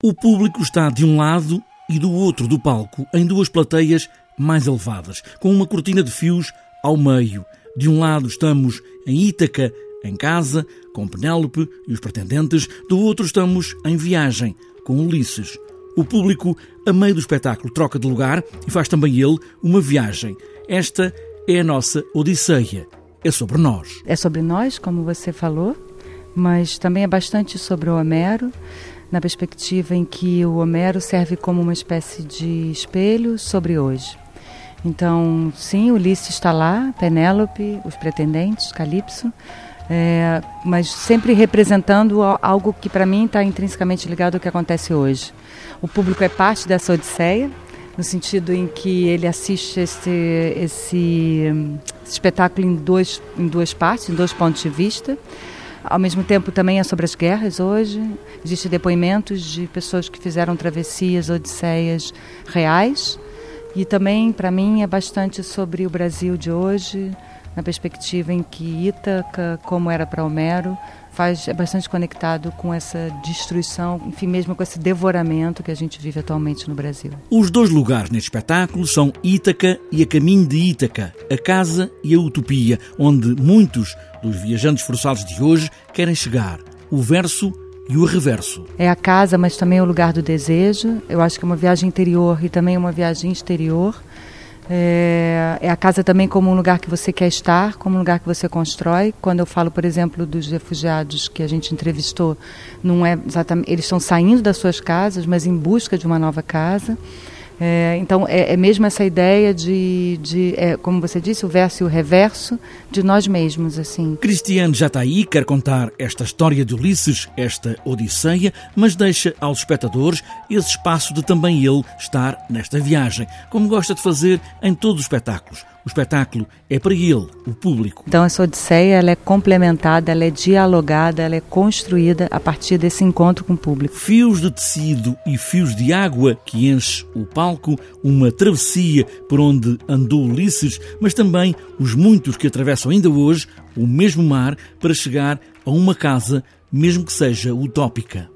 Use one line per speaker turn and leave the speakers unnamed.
O público está de um lado e do outro do palco, em duas plateias mais elevadas, com uma cortina de fios ao meio. De um lado estamos em Ítaca, em casa, com Penélope e os pretendentes, do outro estamos em viagem, com Ulisses. O público, a meio do espetáculo, troca de lugar e faz também ele uma viagem. Esta é a nossa Odisseia. É sobre nós.
É sobre nós, como você falou, mas também é bastante sobre o Homero na perspectiva em que o Homero serve como uma espécie de espelho sobre hoje. Então, sim, Ulisses está lá, Penélope, os pretendentes, Calypso, é, mas sempre representando algo que para mim está intrinsecamente ligado ao que acontece hoje. O público é parte dessa odisseia, no sentido em que ele assiste esse, esse, esse espetáculo em, dois, em duas partes, em dois pontos de vista. Ao mesmo tempo, também é sobre as guerras hoje. Existem depoimentos de pessoas que fizeram travessias, odisseias reais. E também, para mim, é bastante sobre o Brasil de hoje, na perspectiva em que Ítaca, como era para Homero, faz, é bastante conectado com essa destruição, enfim, mesmo com esse devoramento que a gente vive atualmente no Brasil.
Os dois lugares neste espetáculo são Ítaca e a caminho de Ítaca, a casa e a utopia, onde muitos dos viajantes forçados de hoje querem chegar. O verso e o reverso.
É a casa, mas também é o lugar do desejo. Eu acho que é uma viagem interior e também uma viagem exterior. É, é, a casa também como um lugar que você quer estar, como um lugar que você constrói. Quando eu falo, por exemplo, dos refugiados que a gente entrevistou, não é exatamente, eles estão saindo das suas casas, mas em busca de uma nova casa. É, então, é, é, mesmo essa ideia de, de é, como você disse, o verso e o reverso de nós mesmos. assim.
Cristiano está aí, quer contar esta história de Ulisses, esta Odisseia, mas deixa aos espectadores esse espaço de também ele estar nesta viagem, como gosta de fazer em todos os espetáculos. O espetáculo é para ele, o público.
Então essa Odisseia ela é complementada, ela é dialogada, ela é construída a partir desse encontro com o público.
Fios de tecido e fios de água que enche o palco, uma travessia por onde andou Ulisses, mas também os muitos que atravessam ainda hoje o mesmo mar para chegar a uma casa, mesmo que seja utópica.